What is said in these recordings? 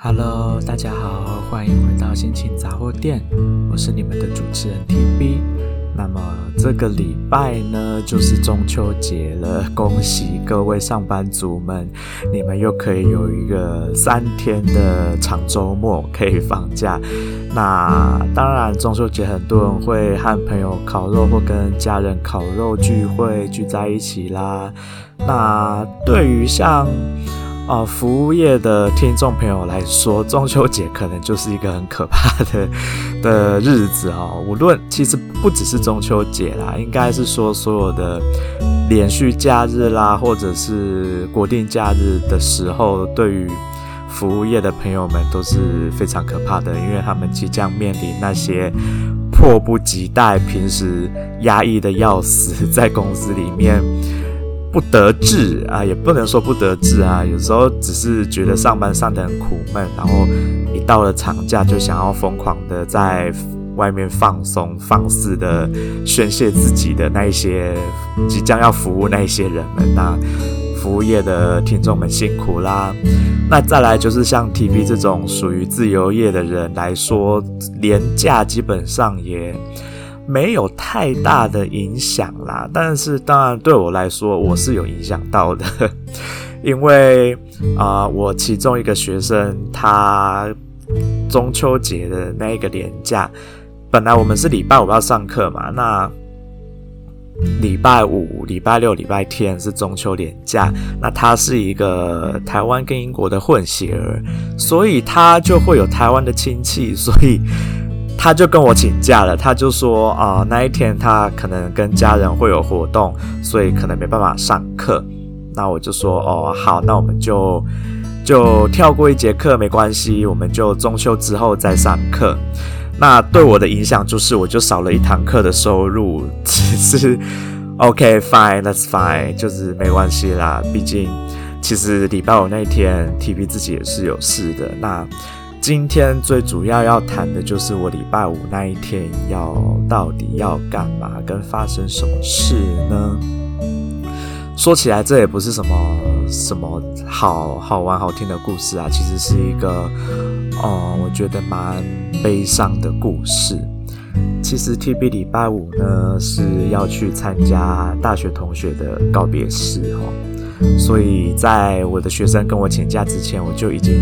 Hello，大家好，欢迎回到心情杂货店，我是你们的主持人 TB。那么这个礼拜呢，就是中秋节了，恭喜各位上班族们，你们又可以有一个三天的长周末可以放假。那当然，中秋节很多人会和朋友烤肉，或跟家人烤肉聚会，聚在一起啦。那对于像啊，服务业的听众朋友来说，中秋节可能就是一个很可怕的 的日子哦。无论其实不只是中秋节啦，应该是说所有的连续假日啦，或者是国定假日的时候，对于服务业的朋友们都是非常可怕的，因为他们即将面临那些迫不及待、平时压抑的要死，在公司里面。不得志啊，也不能说不得志啊。有时候只是觉得上班上得很苦闷，然后一到了长假就想要疯狂的在外面放松、放肆的宣泄自己的那一些即将要服务那一些人们。那服务业的听众们辛苦啦。那再来就是像 TB 这种属于自由业的人来说，连假基本上也。没有太大的影响啦，但是当然对我来说，我是有影响到的，因为啊、我其中一个学生，他中秋节的那一个连假，本来我们是礼拜五要上课嘛，那礼拜五、礼拜六、礼拜天是中秋连假，那他是一个台湾跟英国的混血儿，所以他就会有台湾的亲戚，所以。他就跟我请假了，他就说啊、那一天他可能跟家人会有活动，所以可能没办法上课。那我就说哦，好，那我们就就跳过一节课没关系，我们就中秋之后再上课。那对我的影响就是，我就少了一堂课的收入。其实，OK fine，that's fine，就是没关系啦。毕竟，其实礼拜五那一天，TV 自己也是有事的。那。今天最主要要谈的就是我礼拜五那一天要到底要干嘛，跟发生什么事呢？说起来，这也不是什么什么好好玩好听的故事啊，其实是一个，哦、我觉得蛮悲伤的故事。其实 TB 礼拜五呢是要去参加大学同学的告别式哦。所以在我的学生跟我请假之前，我就已经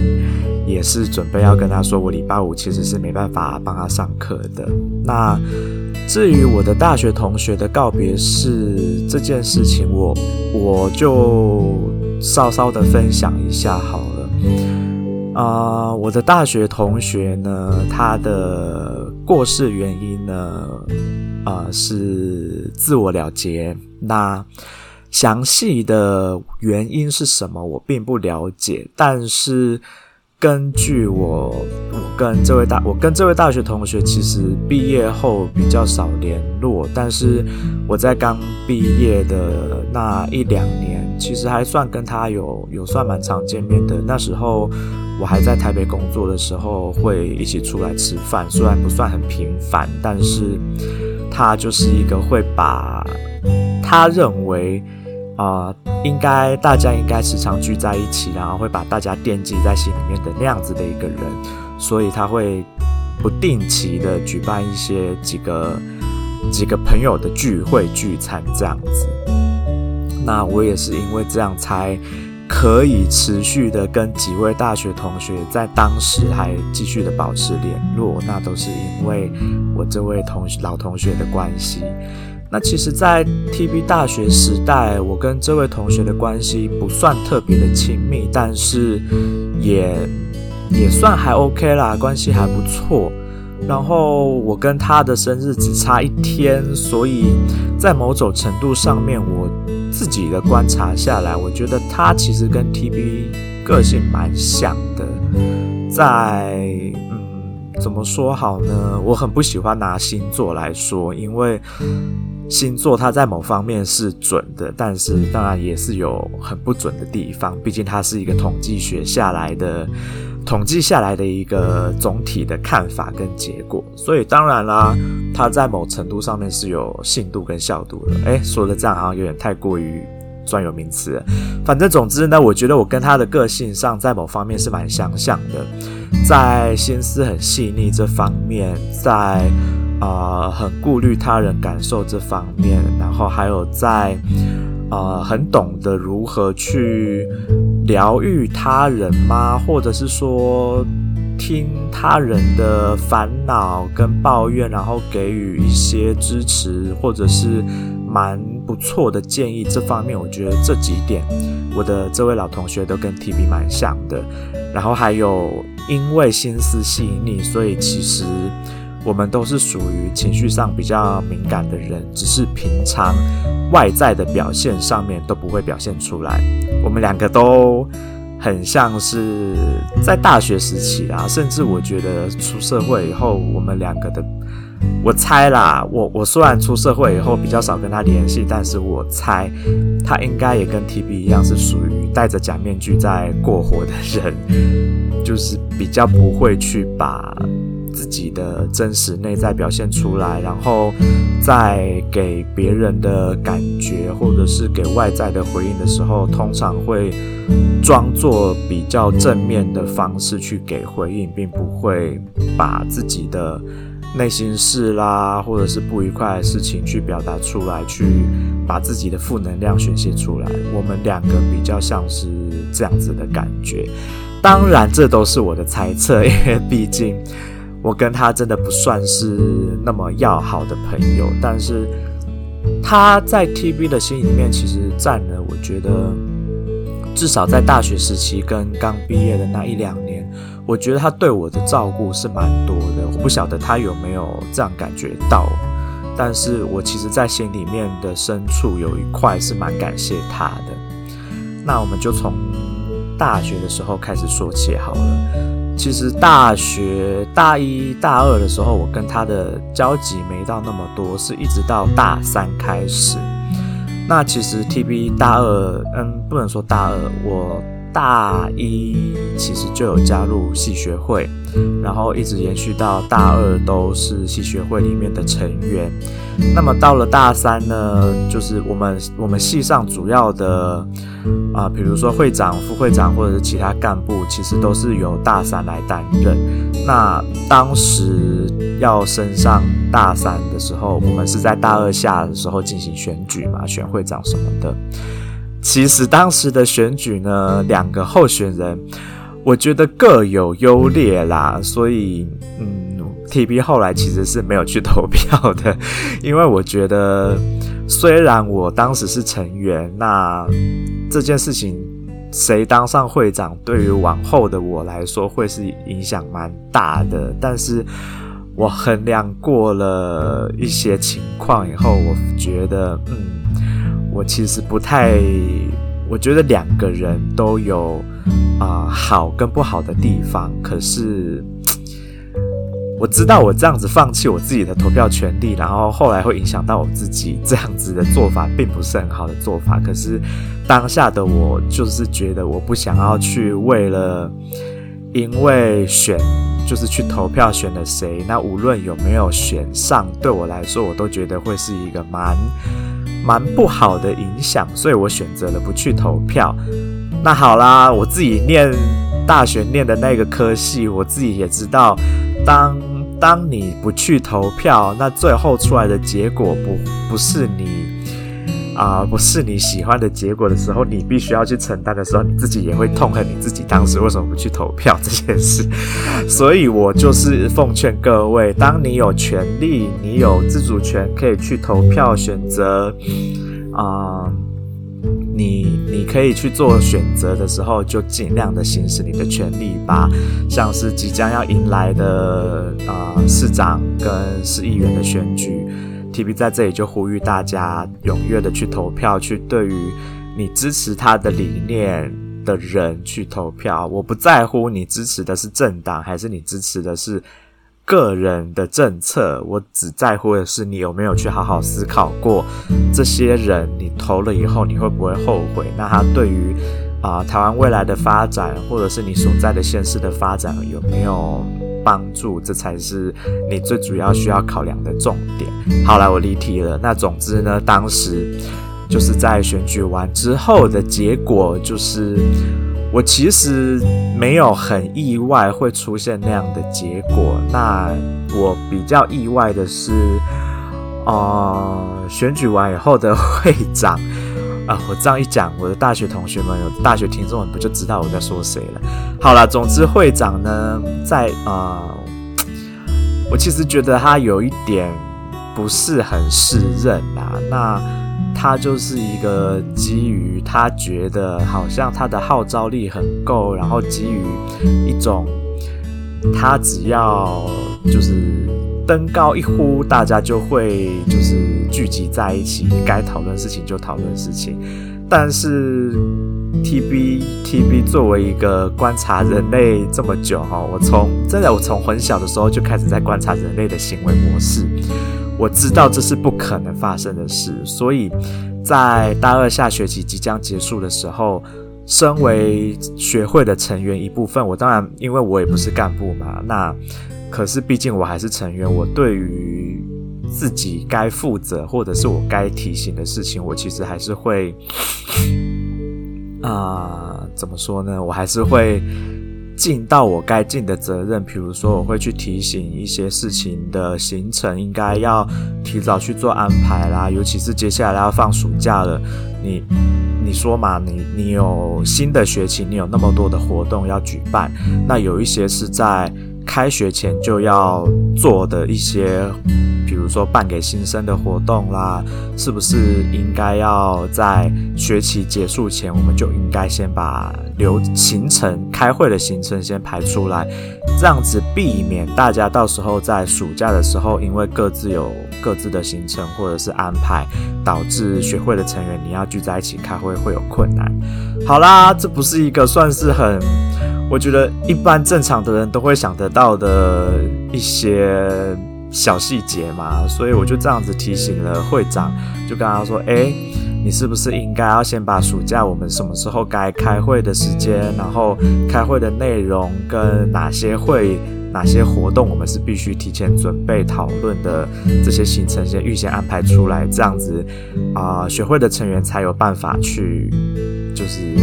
也是准备要跟他说，我礼拜五其实是没办法帮他上课的。那至于我的大学同学的告别式这件事情，我我就稍稍的分享一下好了。啊、我的大学同学呢，他的过世原因呢，啊、呃，是自我了结。那详细的原因是什么，我并不了解。但是根据我，我跟这位大，我跟这位大学同学其实毕业后比较少联络。但是我在刚毕业的那一两年，其实还算跟他有有算蛮常见面的。那时候我还在台北工作的时候，会一起出来吃饭，虽然不算很频繁，但是他就是一个会把他认为。啊、应该大家应该时常聚在一起，然后会把大家惦记在心里面的那样子的一个人，所以他会不定期的举办一些几个几个朋友的聚会聚餐这样子。那我也是因为这样才可以持续的跟几位大学同学在当时还继续的保持联络，那都是因为我这位同学老同学的关系。那其实，在 TB 大学时代，我跟这位同学的关系不算特别的亲密，但是也也算还 OK 啦，关系还不错。然后我跟他的生日只差一天，所以在某种程度上面，我自己的观察下来，我觉得他其实跟 TB 个性蛮像的，在嗯。怎么说好呢？我很不喜欢拿星座来说，因为星座它在某方面是准的，但是当然也是有很不准的地方。毕竟它是一个统计学下来的，统计下来的一个总体的看法跟结果。所以当然啦，它在某程度上面是有信度跟效度的。诶，说的这样好像有点太过于专有名词。反正总之呢，我觉得我跟他的个性上，在某方面是蛮相像的，在心思很细腻这方面，在、呃、很顾虑他人感受这方面，然后还有在啊、很懂得如何去疗愈他人吗？或者是说。听他人的烦恼跟抱怨，然后给予一些支持，或者是蛮不错的建议。这方面，我觉得这几点，我的这位老同学都跟 TB 蛮像的。然后还有，因为心思细腻，所以其实我们都是属于情绪上比较敏感的人，只是平常外在的表现上面都不会表现出来。我们两个都。很像是在大学时期啦，甚至我觉得出社会以后，我们两个的，我猜啦，我我虽然出社会以后比较少跟他联系，但是我猜他应该也跟 TB 一样，是属于戴着假面具在过活的人，就是比较不会去把。自己的真实内在表现出来，然后在给别人的感觉，或者是给外在的回应的时候，通常会装作比较正面的方式去给回应，并不会把自己的内心事啦，或者是不愉快的事情去表达出来，去把自己的负能量宣泄出来。我们两个比较像是这样子的感觉，当然这都是我的猜测，因为毕竟。我跟他真的不算是那么要好的朋友，但是他在 TB 的心里面其实占了，我觉得至少在大学时期跟刚毕业的那一两年，我觉得他对我的照顾是蛮多的。我不晓得他有没有这样感觉到，但是我其实，在心里面的深处有一块是蛮感谢他的。那我们就从大学的时候开始说起好了。其实大学大一大二的时候，我跟他的交集没到那么多，是一直到大三开始。那其实 TB 大二，嗯，不能说大二，我大一其实就有加入系学会，然后一直延续到大二都是系学会里面的成员。那么到了大三呢，就是我们我们系上主要的。啊、比如说会长、副会长或者是其他干部，其实都是由大三来担任。那当时要升上大三的时候，我们是在大二下的时候进行选举嘛，选会长什么的。其实当时的选举呢，两个候选人，我觉得各有优劣啦，所以嗯，TB 后来其实是没有去投票的，因为我觉得。虽然我当时是成员，那这件事情谁当上会长，对于往后的我来说会是影响蛮大的。但是我衡量过了一些情况以后，我觉得，嗯，我其实不太，我觉得两个人都有啊、好跟不好的地方，可是。我知道我这样子放弃我自己的投票权利，然后后来会影响到我自己，这样子的做法并不是很好的做法。可是当下的我就是觉得我不想要去为了因为选就是去投票选了谁，那无论有没有选上，对我来说我都觉得会是一个蛮蛮不好的影响，所以我选择了不去投票。那好啦，我自己念大学念的那个科系，我自己也知道。当当你不去投票，那最后出来的结果不不是你啊、不是你喜欢的结果的时候，你必须要去承担的时候，你自己也会痛恨你自己当时为什么不去投票这件事。所以我就是奉劝各位，当你有权利，你有自主权，可以去投票选择啊。你你可以去做选择的时候，就尽量的行使你的权利吧。像是即将要迎来的啊、呃、市长跟市议员的选举，TB 在这里就呼吁大家踊跃的去投票，去对于你支持他的理念的人去投票。我不在乎你支持的是政党，还是你支持的是。个人的政策，我只在乎的是你有没有去好好思考过，这些人你投了以后你会不会后悔？那他对于啊、台湾未来的发展，或者是你所在的县市的发展有没有帮助？这才是你最主要需要考量的重点。好了，我离题了。那总之呢，当时就是在选举完之后的结果，就是我其实没有很意外会出现那样的结果。那我比较意外的是，呃，选举完以后的会长啊，我这样一讲，我的大学同学们、有大学听众们不就知道我在说谁了？好了，总之会长呢，在啊。呃我其实觉得他有一点不是很适任啦，那他就是一个基于他觉得好像他的号召力很够，然后基于一种他只要就是登高一呼，大家就会就是聚集在一起，该讨论事情就讨论事情，但是。T B T B 作为一个观察人类这么久哈，我从真的我从很小的时候就开始在观察人类的行为模式，我知道这是不可能发生的事，所以在大二下学期即将结束的时候，身为学会的成员一部分，我当然因为我也不是干部嘛，那可是毕竟我还是成员，我对于自己该负责或者是我该提醒的事情，我其实还是会。啊、怎么说呢？我还是会尽到我该尽的责任。比如说，我会去提醒一些事情的行程应该要提早去做安排啦。尤其是接下来要放暑假了，你你说嘛，你你有新的学期，你有那么多的活动要举办，那有一些是在开学前就要做的一些。比如说办给新生的活动啦，是不是应该要在学期结束前，我们就应该先把流行程、开会的行程先排出来，这样子避免大家到时候在暑假的时候，因为各自有各自的行程或者是安排，导致学会的成员你要聚在一起开会会有困难。好啦，这不是一个算是很，我觉得一般正常的人都会想得到的一些。小细节嘛，所以我就这样子提醒了会长，就跟他说：“诶，你是不是应该要先把暑假我们什么时候该开会的时间，然后开会的内容跟哪些会、哪些活动，我们是必须提前准备讨论的这些行程，先预先安排出来，这样子啊、学会的成员才有办法去，就是。”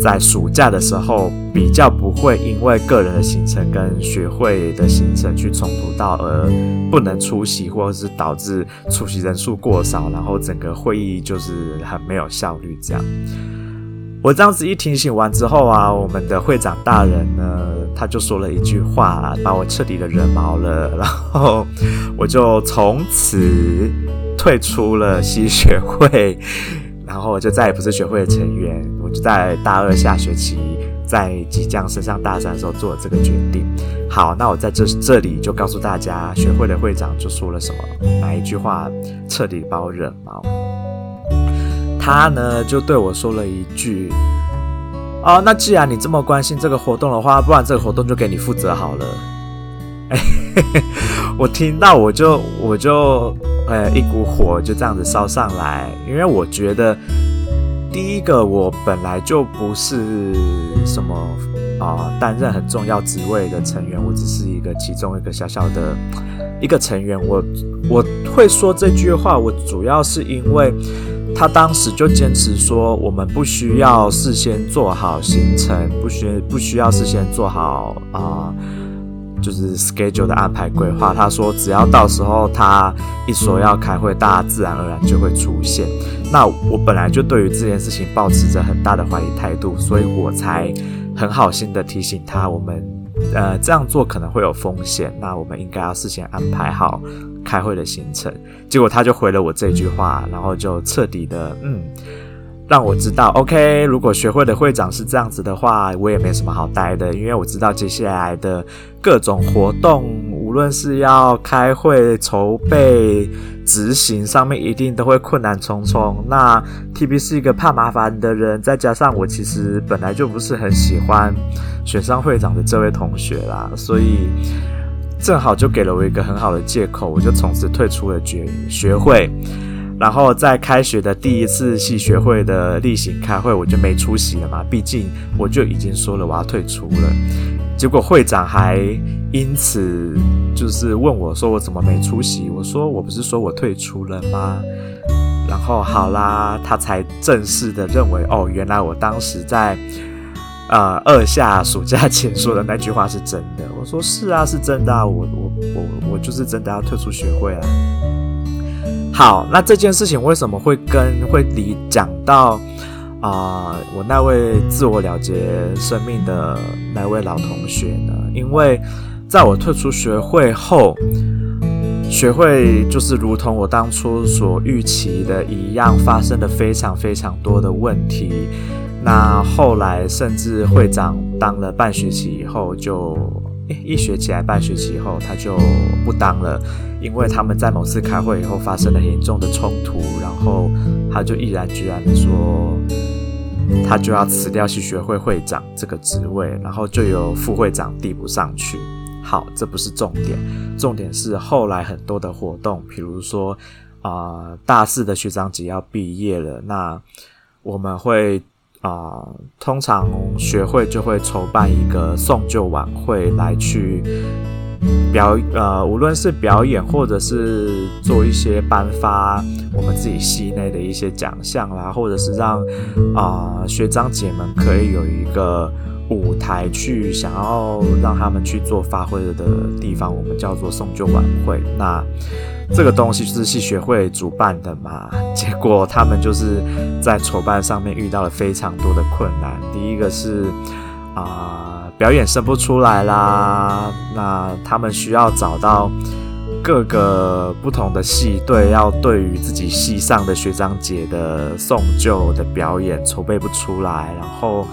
在暑假的时候，比较不会因为个人的行程跟学会的行程去冲突到，而不能出席，或者是导致出席人数过少，然后整个会议就是很没有效率。这样，我这样子一提醒完之后啊，我们的会长大人呢，他就说了一句话，把我彻底的惹毛了，然后我就从此退出了西学会。然后我就再也不是学会的成员，就在大二下学期，在即将升上大三的时候做了这个决定。好，那我在这这里就告诉大家，学会的会长就说了什么，哪一句话彻底把我惹毛。他呢就对我说了一句：“哦，那既然你这么关心这个活动的话，不然这个活动就给你负责好了。”哎，我听到我就我就。呃，一股火就这样子烧上来，因为我觉得，第一个我本来就不是什么啊、担任很重要职位的成员，我只是一个其中一个小小的一个成员。我我会说这句话，我主要是因为他当时就坚持说，我们不需要事先做好行程，不需不需要事先做好啊。就是 schedule 的安排规划，他说只要到时候他一说要开会，大家自然而然就会出现。那我本来就对于这件事情抱持着很大的怀疑态度，所以我才很好心的提醒他，我们呃这样做可能会有风险，那我们应该要事先安排好开会的行程。结果他就回了我这句话，然后就彻底的嗯。让我知道，OK，如果学会的会长是这样子的话，我也没什么好待的，因为我知道接下来的各种活动，无论是要开会、筹备、执行，上面一定都会困难重重。那 TB 是一个怕麻烦的人，再加上我其实本来就不是很喜欢选上会长的这位同学啦，所以正好就给了我一个很好的借口，我就从此退出了学学会。然后在开学的第一次系学会的例行开会，我就没出席了嘛。毕竟我就已经说了我要退出了，结果会长还因此就是问我说我怎么没出席？我说我不是说我退出了吗？然后好啦，他才正式的认为，哦，原来我当时在呃二下暑假前说的那句话是真的。我说是啊，是真的啊，我我我我就是真的要退出学会啊。好，那这件事情为什么会跟会离讲到啊、我那位自我了结生命的那位老同学呢？因为在我退出学会后。学会就是如同我当初所预期的一样，发生了非常非常多的问题。那后来甚至会长当了半学期以后，就一学期还半学期以后他就不当了，因为他们在某次开会以后发生了严重的冲突，然后他就毅然决然的说，他就要辞掉系学会会长这个职位，然后就由副会长递补上去。好，这不是重点，重点是后来很多的活动，比如说啊、大四的学长姐要毕业了，那我们会啊、通常学会就会筹办一个送旧晚会来去表呃，无论是表演或者是做一些颁发我们自己系内的一些奖项啦，或者是让啊、学长姐们可以有一个。舞台去想要让他们去做发挥的地方，我们叫做送旧晚会。那这个东西就是系学会主办的嘛，结果他们就是在筹办上面遇到了非常多的困难。第一个是啊、表演生不出来啦，那他们需要找到各个不同的系队，要对于自己戏上的学长姐的送旧的表演筹备不出来，然后。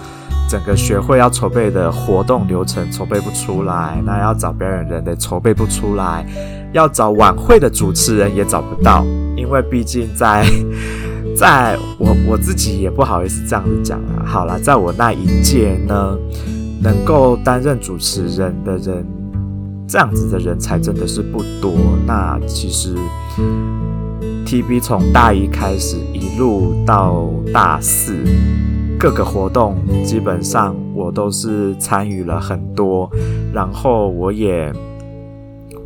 整个学会要筹备的活动流程筹备不出来，那要找表演人的筹备不出来，要找晚会的主持人也找不到，因为毕竟在 在我我自己也不好意思这样子讲啊。好了，在我那一届呢，能够担任主持人的人，这样子的人才真的是不多。那其实 TB 从大一开始一路到大四。各个活动基本上我都是参与了很多，然后我也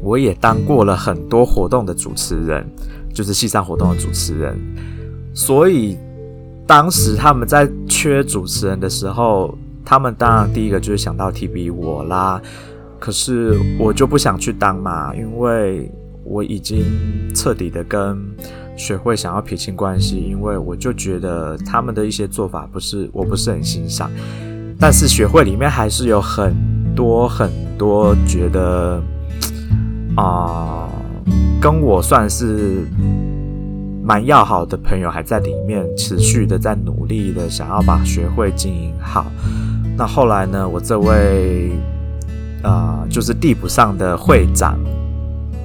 我也当过了很多活动的主持人，就是系上活动的主持人。所以当时他们在缺主持人的时候，他们当然第一个就是想到提笔我啦。可是我就不想去当嘛，因为我已经彻底的跟。学会想要撇清关系，因为我就觉得他们的一些做法不是，我不是很欣赏。但是学会里面还是有很多很多觉得啊、跟我算是蛮要好的朋友还在里面持续的在努力的想要把学会经营好。那后来呢，我这位啊、就是地补上的会长，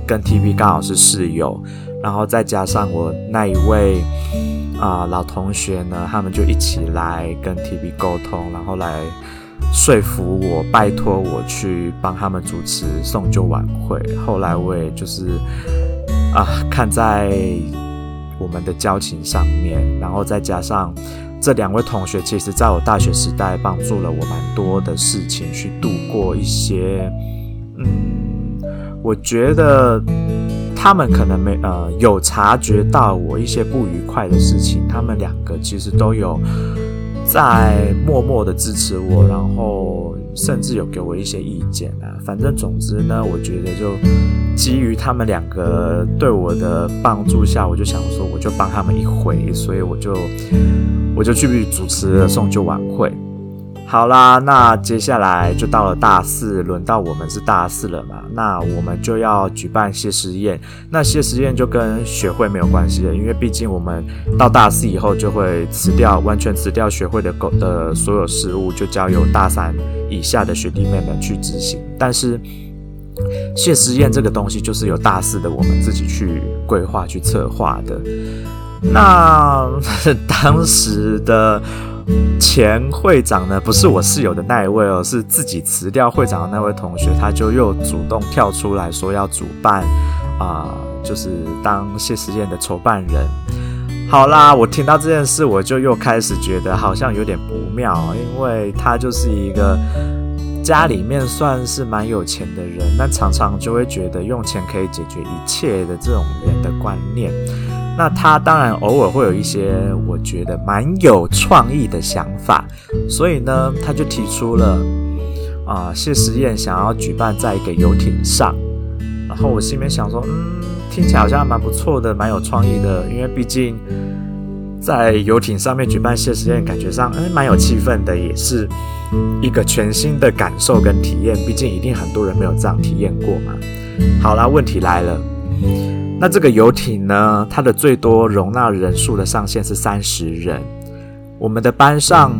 跟 TB 刚好是室友。然后再加上我那一位啊、老同学呢，他们就一起来跟 TB 沟通，然后来说服我，拜托我去帮他们主持送旧晚会。后来我也就是啊，看在我们的交情上面，然后再加上这两位同学，其实在我大学时代帮助了我蛮多的事情，去度过一些嗯，我觉得。他们可能没呃有察觉到我一些不愉快的事情，他们两个其实都有在默默的支持我，然后甚至有给我一些意见啊。反正总之呢，我觉得就基于他们两个对我的帮助下，我就想说我就帮他们一回，所以我就我就去主持了送旧晚会。好啦，那接下来就到了大四，轮到我们是大四了嘛？那我们就要举办谢师宴。那谢师宴就跟学会没有关系了，因为毕竟我们到大四以后就会辞掉，完全辞掉学会的狗的所有事务，就交由大三以下的学弟妹们去执行。但是谢师宴这个东西，就是由大四的我们自己去规划、去策划的。那当时的。前会长呢，不是我室友的那一位哦，是自己辞掉会长的那位同学，他就又主动跳出来说要主办，啊、就是当谢师宴的筹办人。好啦，我听到这件事，我就又开始觉得好像有点不妙，因为他就是一个家里面算是蛮有钱的人，那常常就会觉得用钱可以解决一切的这种人的观念。那他当然偶尔会有一些我觉得蛮有创意的想法，所以呢，他就提出了啊，谢师宴想要举办在一个游艇上。然后我心里面想说，嗯，听起来好像蛮不错的，蛮有创意的，因为毕竟在游艇上面举办谢师宴，感觉上嗯蛮有气氛的，也是一个全新的感受跟体验。毕竟一定很多人没有这样体验过嘛。好啦，问题来了。那这个游艇呢，它的最多容纳人数的上限是三十人。我们的班上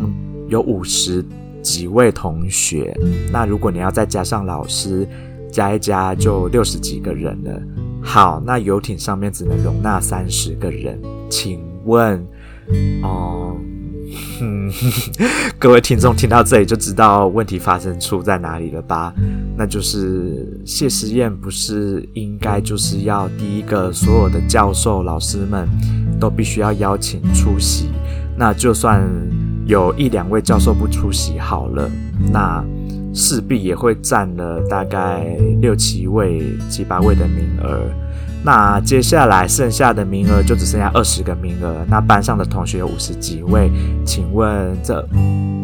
有五十几位同学，那如果你要再加上老师，加一加就六十几个人了。好，那游艇上面只能容纳三十个人，请问，哦、嗯，各位听众听到这里就知道问题发生处在哪里了吧？那就是谢师宴不是应该就是要第一个所有的教授老师们都必须要邀请出席？那就算有一两位教授不出席好了，那势必也会占了大概六七位、七八位的名额。那接下来剩下的名额就只剩下二十个名额，那班上的同学有五十几位，请问这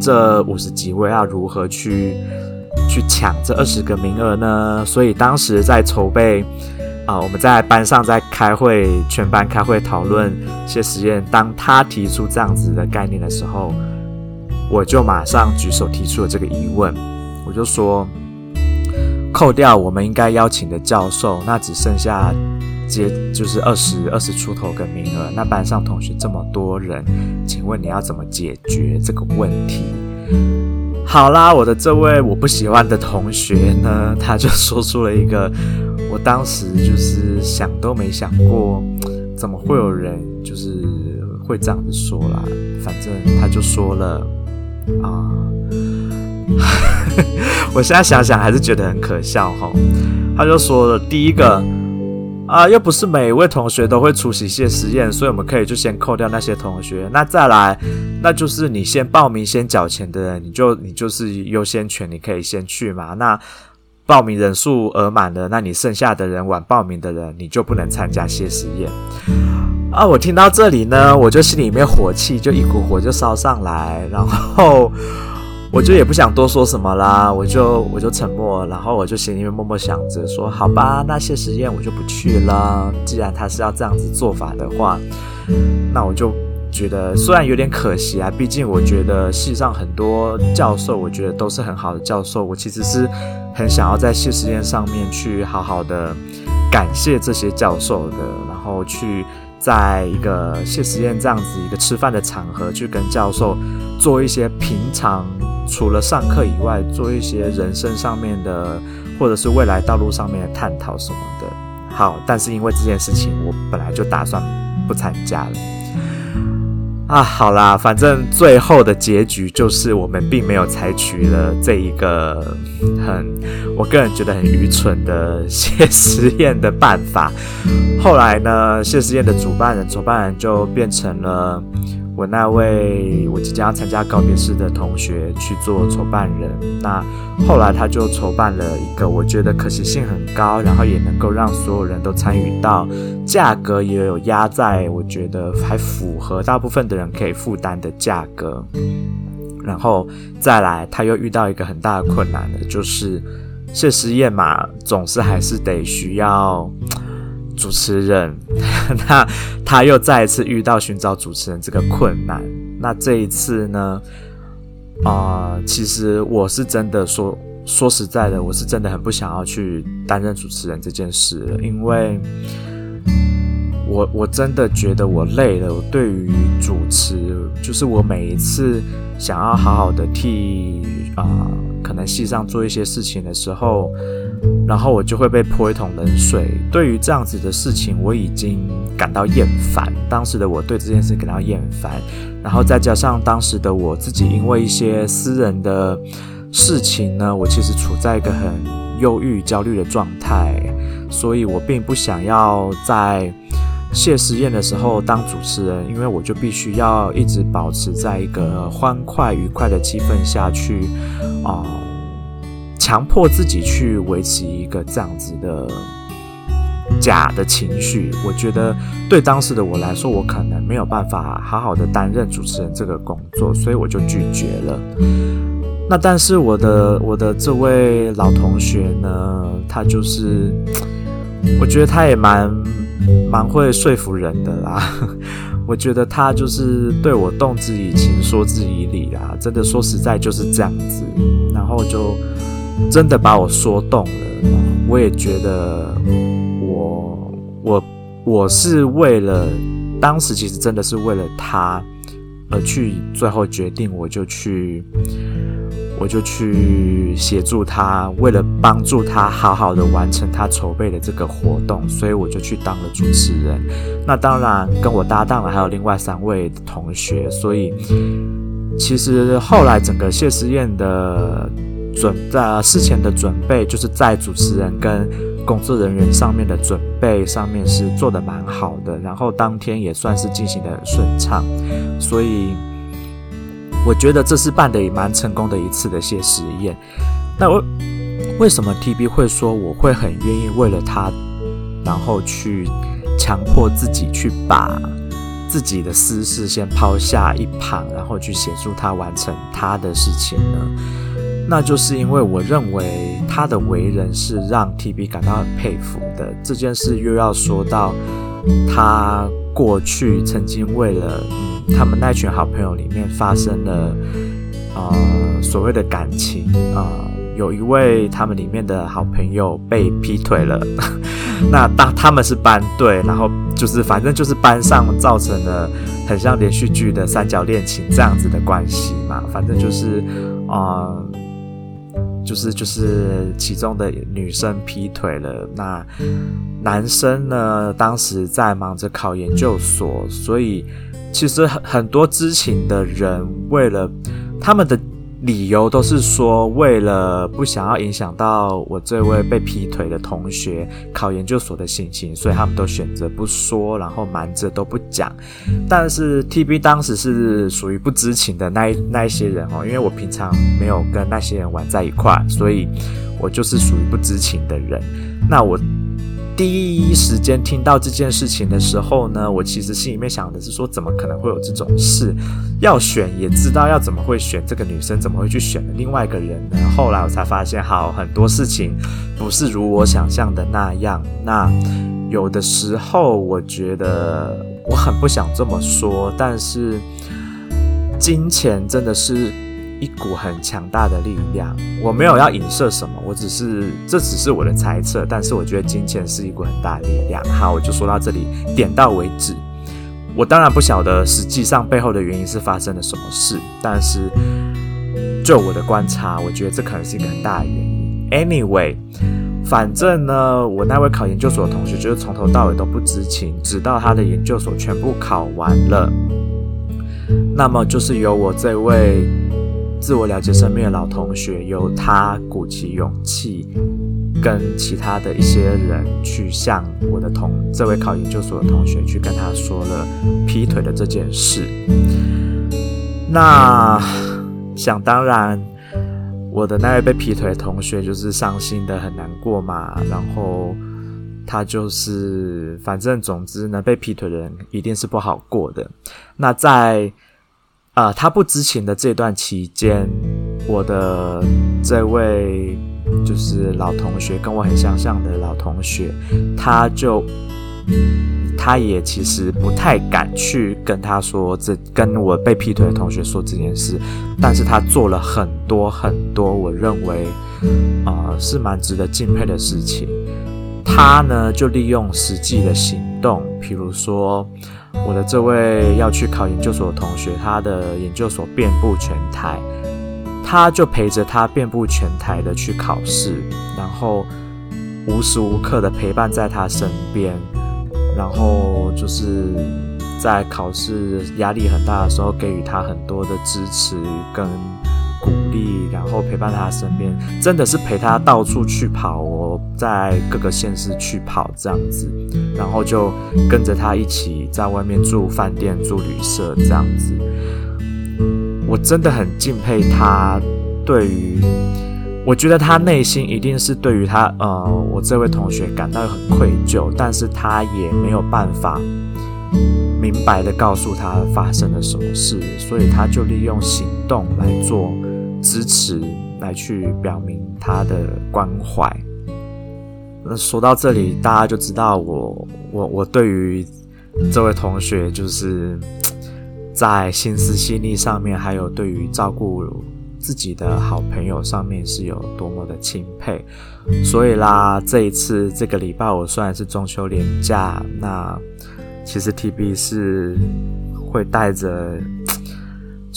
这五十几位要如何去去抢这二十个名额呢？所以当时在筹备啊、我们在班上在开会，全班开会讨论谢实验。当他提出这样子的概念的时候，我就马上举手提出了这个疑问，我就说，扣掉我们应该邀请的教授，那只剩下。接就是二十二十出头个名额，那班上同学这么多人，请问你要怎么解决这个问题？好啦，我的这位我不喜欢的同学呢，他就说出了一个我当时就是想都没想过，怎么会有人就是会这样子说啦？反正他就说了啊，我现在想想还是觉得很可笑哈。他就说了第一个。啊，又不是每一位同学都会出席谢师宴，所以我们可以就先扣掉那些同学。那再来，那就是你先报名、先缴钱的人，你就你就是优先权，你可以先去嘛。那报名人数额满了，那你剩下的人晚报名的人，你就不能参加谢师宴。啊，我听到这里呢，我就心里面火气就一股火就烧上来，然后。我就也不想多说什么啦，我就我就沉默，然后我就心里面默默想着说，好吧，那谢师宴我就不去了。既然他是要这样子做法的话，那我就觉得虽然有点可惜啊，毕竟我觉得系上很多教授，我觉得都是很好的教授，我其实是很想要在谢师宴上面去好好的感谢这些教授的，然后去在一个谢师宴这样子一个吃饭的场合，去跟教授做一些平常。除了上课以外，做一些人生上面的，或者是未来道路上面的探讨什么的。好，但是因为这件事情，我本来就打算不参加了。啊，好啦，反正最后的结局就是我们并没有采取了这一个很，我个人觉得很愚蠢的谢实验的办法。后来呢，谢实验的主办人，主办人就变成了。我那位我即将要参加告别式的同学去做筹办人，那后来他就筹办了一个我觉得可行性很高，然后也能够让所有人都参与到，价格也有压在我觉得还符合大部分的人可以负担的价格，然后再来他又遇到一个很大的困难的，就是谢师宴嘛，总是还是得需要。主持人，那他又再一次遇到寻找主持人这个困难。那这一次呢？啊、其实我是真的说说实在的，我是真的很不想要去担任主持人这件事，因为我我真的觉得我累了。我对于主持，就是我每一次想要好好的替啊、可能戏上做一些事情的时候。然后我就会被泼一桶冷水。对于这样子的事情，我已经感到厌烦。当时的我对这件事感到厌烦，然后再加上当时的我自己因为一些私人的事情呢，我其实处在一个很忧郁、焦虑的状态，所以我并不想要在谢师宴的时候当主持人，因为我就必须要一直保持在一个欢快、愉快的气氛下去啊。强迫自己去维持一个这样子的假的情绪，我觉得对当时的我来说，我可能没有办法好好的担任主持人这个工作，所以我就拒绝了。那但是我的我的这位老同学呢，他就是，我觉得他也蛮蛮会说服人的啦。我觉得他就是对我动之以情，说之以理啦，真的说实在就是这样子，然后就真的把我说动了。我也觉得我我我是为了当时其实真的是为了他而去最后决定，我就去。我就去协助他，为了帮助他好好的完成他筹备的这个活动，所以我就去当了主持人。那当然跟我搭档的还有另外三位同学，所以其实后来整个谢师宴的准在事前的准备，就是在主持人跟工作人员上面的准备上面是做得蛮好的，然后当天也算是进行得很顺畅，所以。我觉得这是办得也蛮成功的一次的谢实验。那我为什么 TB 会说我会很愿意为了他，然后去强迫自己去把自己的私事先抛下一旁，然后去协助他完成他的事情呢？那就是因为我认为他的为人是让 TB 感到很佩服的。这件事又要说到他过去曾经为了。嗯他们那群好朋友里面发生了，呃，所谓的感情啊，有一位他们里面的好朋友被劈腿了。那当他们是班对，然后就是反正就是班上造成了很像连续剧的三角恋情这样子的关系嘛，反正就是啊。就是就是其中的女生劈腿了，那男生呢，当时在忙着考研究所，所以其实很很多知情的人为了他们的。理由都是说，为了不想要影响到我这位被劈腿的同学考研究所的心情，所以他们都选择不说，然后瞒着都不讲。但是 TB 当时是属于不知情的那一那一些人哦，因为我平常没有跟那些人玩在一块，所以我就是属于不知情的人。那我。第一时间听到这件事情的时候呢，我其实心里面想的是说，怎么可能会有这种事？要选也知道要怎么会选这个女生，怎么会去选另外一个人呢？后来我才发现，好，很多事情不是如我想象的那样。那有的时候，我觉得我很不想这么说，但是金钱真的是。一股很强大的力量，我没有要影射什么，我只是这只是我的猜测，但是我觉得金钱是一股很大的力量。好，我就说到这里，点到为止。我当然不晓得实际上背后的原因是发生了什么事，但是就我的观察，我觉得这可能是一个很大的原因。Anyway，反正呢，我那位考研究所的同学就是从头到尾都不知情，直到他的研究所全部考完了，那么就是由我这位。自我了解生命的老同学，由他鼓起勇气，跟其他的一些人去向我的同这位考研究所的同学去跟他说了劈腿的这件事。那想当然，我的那位被劈腿的同学就是伤心的很难过嘛。然后他就是，反正总之呢，被劈腿的人一定是不好过的。那在。啊、他不知情的这段期间，我的这位就是老同学，跟我很相像的老同学，他就他也其实不太敢去跟他说这跟我被劈腿的同学说这件事，但是他做了很多很多我认为啊、是蛮值得敬佩的事情。他呢就利用实际的行动，譬如说。我的这位要去考研究所的同学，他的研究所遍布全台，他就陪着他遍布全台的去考试，然后无时无刻的陪伴在他身边，然后就是在考试压力很大的时候，给予他很多的支持跟。鼓励，然后陪伴他身边，真的是陪他到处去跑哦，在各个县市去跑这样子，然后就跟着他一起在外面住饭店、住旅社这样子。我真的很敬佩他对于我觉得他内心一定是对于他呃我这位同学感到很愧疚，但是他也没有办法明白的告诉他发生了什么事，所以他就利用行动来做支持，来去表明他的关怀。那说到这里，大家就知道我我我对于这位同学就是。在心思细腻上面，还有对于照顾自己的好朋友上面，是有多么的钦佩。所以啦，这一次这个礼拜，我虽然是中秋连假，那其实 TB 是会带着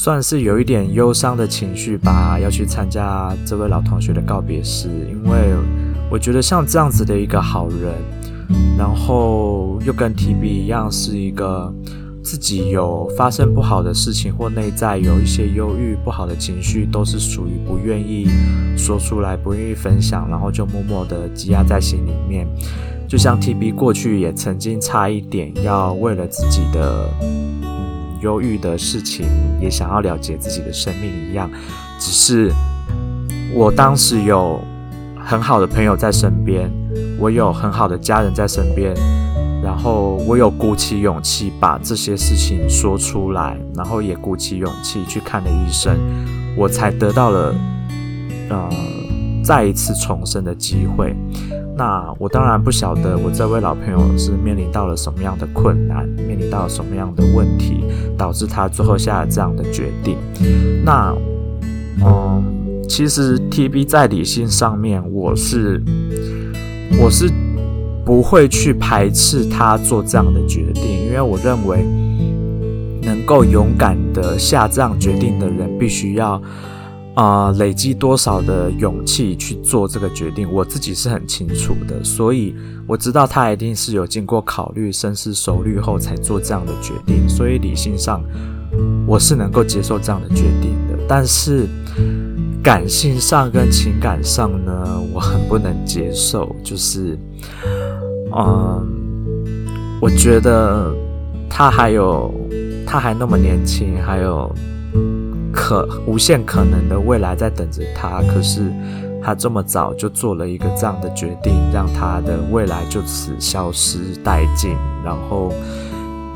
算是有一点忧伤的情绪吧，要去参加这位老同学的告别式。因为我觉得像这样子的一个好人，然后又跟 TB 一样，是一个。自己有发生不好的事情，或内在有一些忧郁、不好的情绪，都是属于不愿意说出来、不愿意分享，然后就默默的积压在心里面。就像 TB 过去也曾经差一点要为了自己的忧郁的事情，也想要了结自己的生命一样。只是我当时有很好的朋友在身边，我有很好的家人在身边。然后我有鼓起勇气把这些事情说出来，然后也鼓起勇气去看了医生，我才得到了呃再一次重生的机会。那我当然不晓得我这位老朋友是面临到了什么样的困难，面临到了什么样的问题，导致他最后下了这样的决定。那嗯，其实 TB 在理性上面，我是我是。不会去排斥他做这样的决定，因为我认为能够勇敢的下这样决定的人，必须要啊、累积多少的勇气去做这个决定，我自己是很清楚的。所以我知道他一定是有经过考虑、深思熟虑后才做这样的决定，所以理性上我是能够接受这样的决定的。但是感性上跟情感上呢，我很不能接受，就是。嗯，我觉得他还有，他还那么年轻，还有可无限可能的未来在等着他。可是他这么早就做了一个这样的决定，让他的未来就此消失殆尽，然后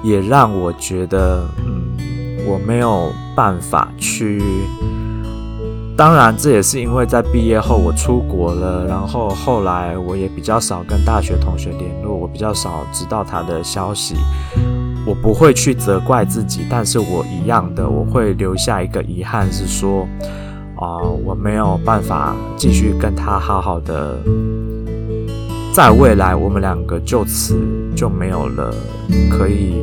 也让我觉得，嗯，我没有办法去。当然，这也是因为在毕业后我出国了，然后后来我也比较少跟大学同学联络，我比较少知道他的消息。我不会去责怪自己，但是我一样的，我会留下一个遗憾，是说，啊、我没有办法继续跟他好好的，在未来我们两个就此就没有了可以。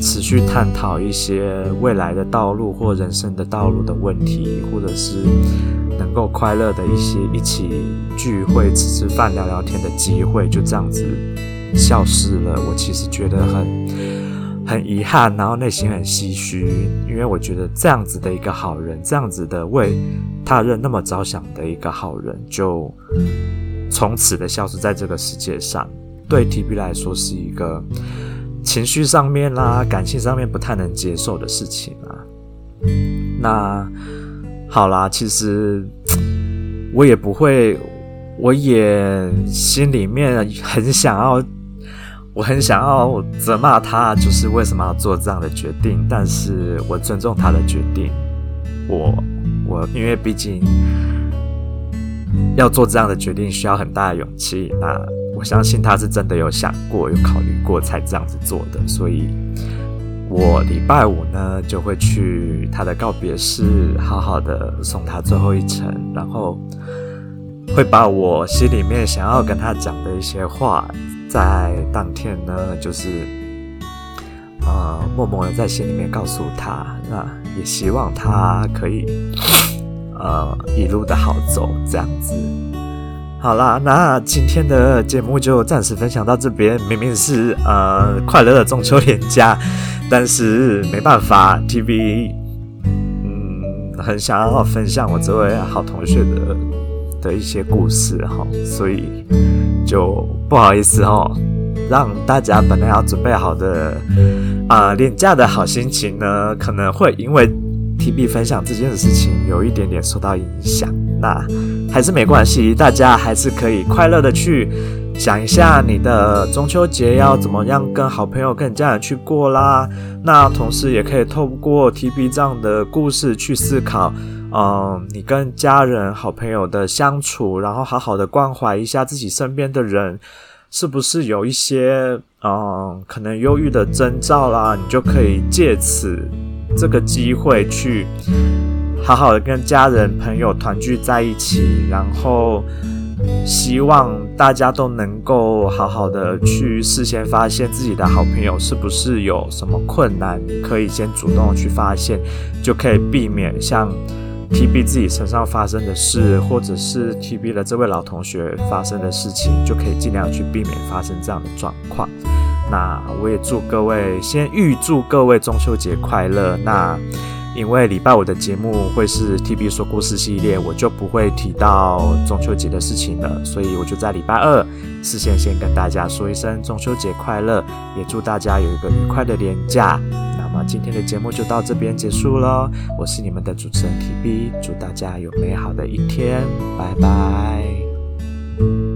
持续探讨一些未来的道路或人生的道路的问题，或者是能够快乐的一些一起聚会、吃吃饭、聊聊天的机会，就这样子消失了。我其实觉得很很遗憾，然后内心很唏嘘，因为我觉得这样子的一个好人，这样子的为他人那么着想的一个好人，就从此的消失在这个世界上，对 TB 来说是一个。情绪上面啦，感性上面不太能接受的事情啊。那好啦，其实我也不会，我也心里面很想要，我很想要责骂他，就是为什么要做这样的决定。但是我尊重他的决定。我我因为毕竟要做这样的决定需要很大的勇气。那。我相信他是真的有想过、有考虑过才这样子做的，所以我礼拜五呢就会去他的告别式，好好的送他最后一程，然后会把我心里面想要跟他讲的一些话，在当天呢就是呃默默的在心里面告诉他，那也希望他可以呃一路的好走，这样子。好啦，那今天的节目就暂时分享到这边。明明是呃快乐的中秋连假，但是没办法，TV，嗯很想要分享我这位好同学的的一些故事哈，所以就不好意思哈，让大家本来要准备好的啊、廉价的好心情呢，可能会因为 TB 分享这件事情有一点点受到影响。那还是没关系，大家还是可以快乐的去想一下你的中秋节要怎么样跟好朋友、跟家人去过啦。那同时也可以透过 TB 这样的故事去思考，嗯，你跟家人、好朋友的相处，然后好好的关怀一下自己身边的人。是不是有一些嗯，可能忧郁的征兆啦？你就可以借此这个机会去好好的跟家人朋友团聚在一起，然后希望大家都能够好好的去事先发现自己的好朋友是不是有什么困难，可以先主动去发现，就可以避免像。TB 自己身上发生的事，或者是 TB 的这位老同学发生的事情，就可以尽量去避免发生这样的状况。那我也祝各位，先预祝各位中秋节快乐。那因为礼拜五的节目会是 TB 说故事系列，我就不会提到中秋节的事情了，所以我就在礼拜二事先先跟大家说一声中秋节快乐，也祝大家有一个愉快的连假。今天的节目就到这边结束了，我是你们的主持人 TB，祝大家有美好的一天，拜拜。